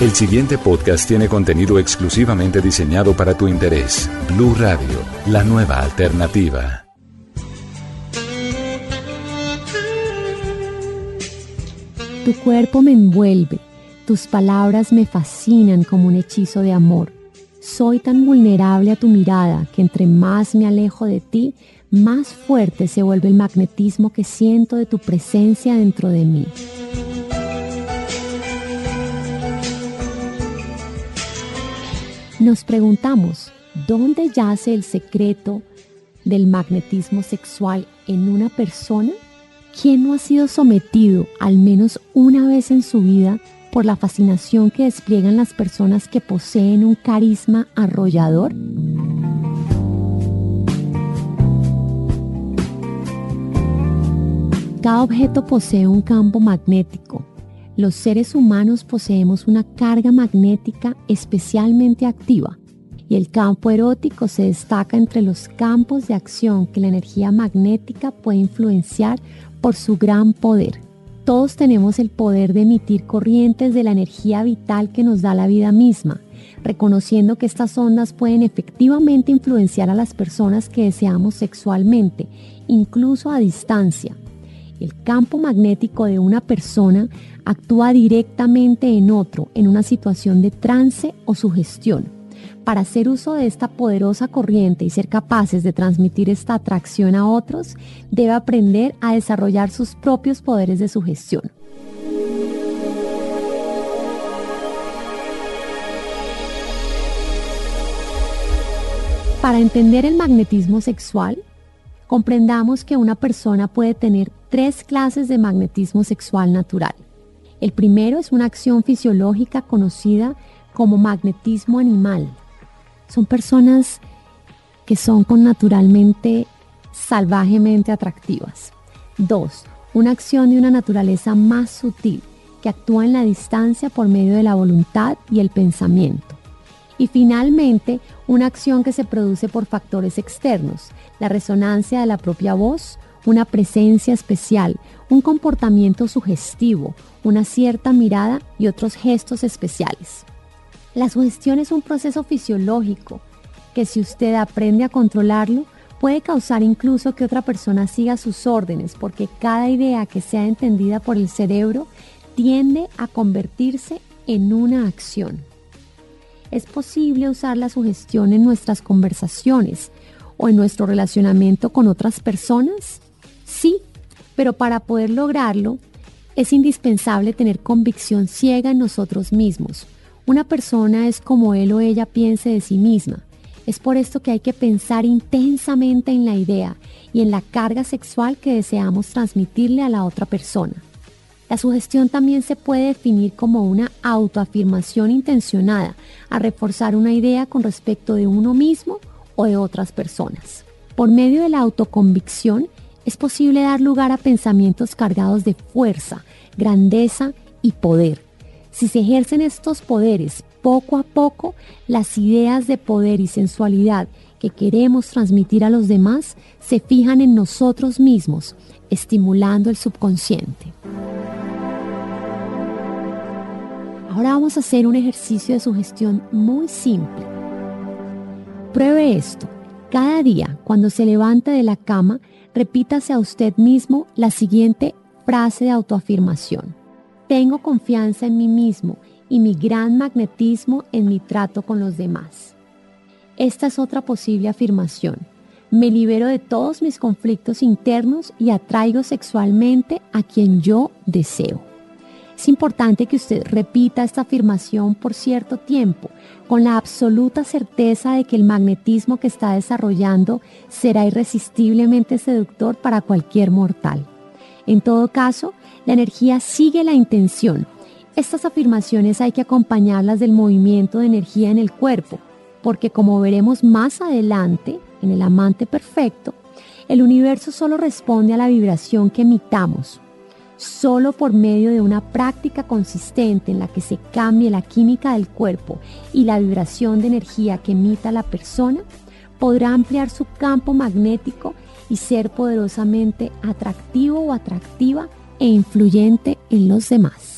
El siguiente podcast tiene contenido exclusivamente diseñado para tu interés. Blue Radio, la nueva alternativa. Tu cuerpo me envuelve, tus palabras me fascinan como un hechizo de amor. Soy tan vulnerable a tu mirada que entre más me alejo de ti, más fuerte se vuelve el magnetismo que siento de tu presencia dentro de mí. Nos preguntamos, ¿dónde yace el secreto del magnetismo sexual en una persona? ¿Quién no ha sido sometido al menos una vez en su vida por la fascinación que despliegan las personas que poseen un carisma arrollador? Cada objeto posee un campo magnético los seres humanos poseemos una carga magnética especialmente activa y el campo erótico se destaca entre los campos de acción que la energía magnética puede influenciar por su gran poder. Todos tenemos el poder de emitir corrientes de la energía vital que nos da la vida misma, reconociendo que estas ondas pueden efectivamente influenciar a las personas que deseamos sexualmente, incluso a distancia. El campo magnético de una persona actúa directamente en otro en una situación de trance o sugestión. Para hacer uso de esta poderosa corriente y ser capaces de transmitir esta atracción a otros, debe aprender a desarrollar sus propios poderes de sugestión. Para entender el magnetismo sexual, comprendamos que una persona puede tener tres clases de magnetismo sexual natural. El primero es una acción fisiológica conocida como magnetismo animal. Son personas que son con naturalmente salvajemente atractivas. Dos, una acción de una naturaleza más sutil que actúa en la distancia por medio de la voluntad y el pensamiento. Y finalmente, una acción que se produce por factores externos, la resonancia de la propia voz, una presencia especial, un comportamiento sugestivo, una cierta mirada y otros gestos especiales. La sugestión es un proceso fisiológico que si usted aprende a controlarlo, puede causar incluso que otra persona siga sus órdenes porque cada idea que sea entendida por el cerebro tiende a convertirse en una acción. Es posible usar la sugestión en nuestras conversaciones o en nuestro relacionamiento con otras personas. Sí, pero para poder lograrlo es indispensable tener convicción ciega en nosotros mismos. Una persona es como él o ella piense de sí misma. Es por esto que hay que pensar intensamente en la idea y en la carga sexual que deseamos transmitirle a la otra persona. La sugestión también se puede definir como una autoafirmación intencionada a reforzar una idea con respecto de uno mismo o de otras personas. Por medio de la autoconvicción es posible dar lugar a pensamientos cargados de fuerza, grandeza y poder. Si se ejercen estos poderes poco a poco, las ideas de poder y sensualidad que queremos transmitir a los demás se fijan en nosotros mismos, estimulando el subconsciente. Ahora vamos a hacer un ejercicio de sugestión muy simple. Pruebe esto. Cada día, cuando se levante de la cama, repítase a usted mismo la siguiente frase de autoafirmación. Tengo confianza en mí mismo y mi gran magnetismo en mi trato con los demás. Esta es otra posible afirmación. Me libero de todos mis conflictos internos y atraigo sexualmente a quien yo deseo. Es importante que usted repita esta afirmación por cierto tiempo, con la absoluta certeza de que el magnetismo que está desarrollando será irresistiblemente seductor para cualquier mortal. En todo caso, la energía sigue la intención. Estas afirmaciones hay que acompañarlas del movimiento de energía en el cuerpo, porque como veremos más adelante, en el amante perfecto, el universo solo responde a la vibración que emitamos, Solo por medio de una práctica consistente en la que se cambie la química del cuerpo y la vibración de energía que emita la persona, podrá ampliar su campo magnético y ser poderosamente atractivo o atractiva e influyente en los demás.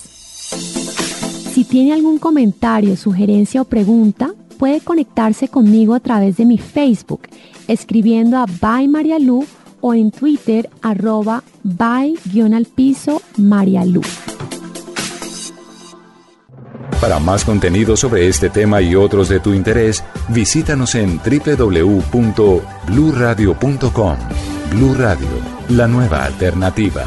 Tiene algún comentario, sugerencia o pregunta, puede conectarse conmigo a través de mi Facebook, escribiendo a By María Lu o en Twitter arroba by-al piso María Lu. Para más contenido sobre este tema y otros de tu interés, visítanos en www.bluradio.com. Blu Radio, la nueva alternativa.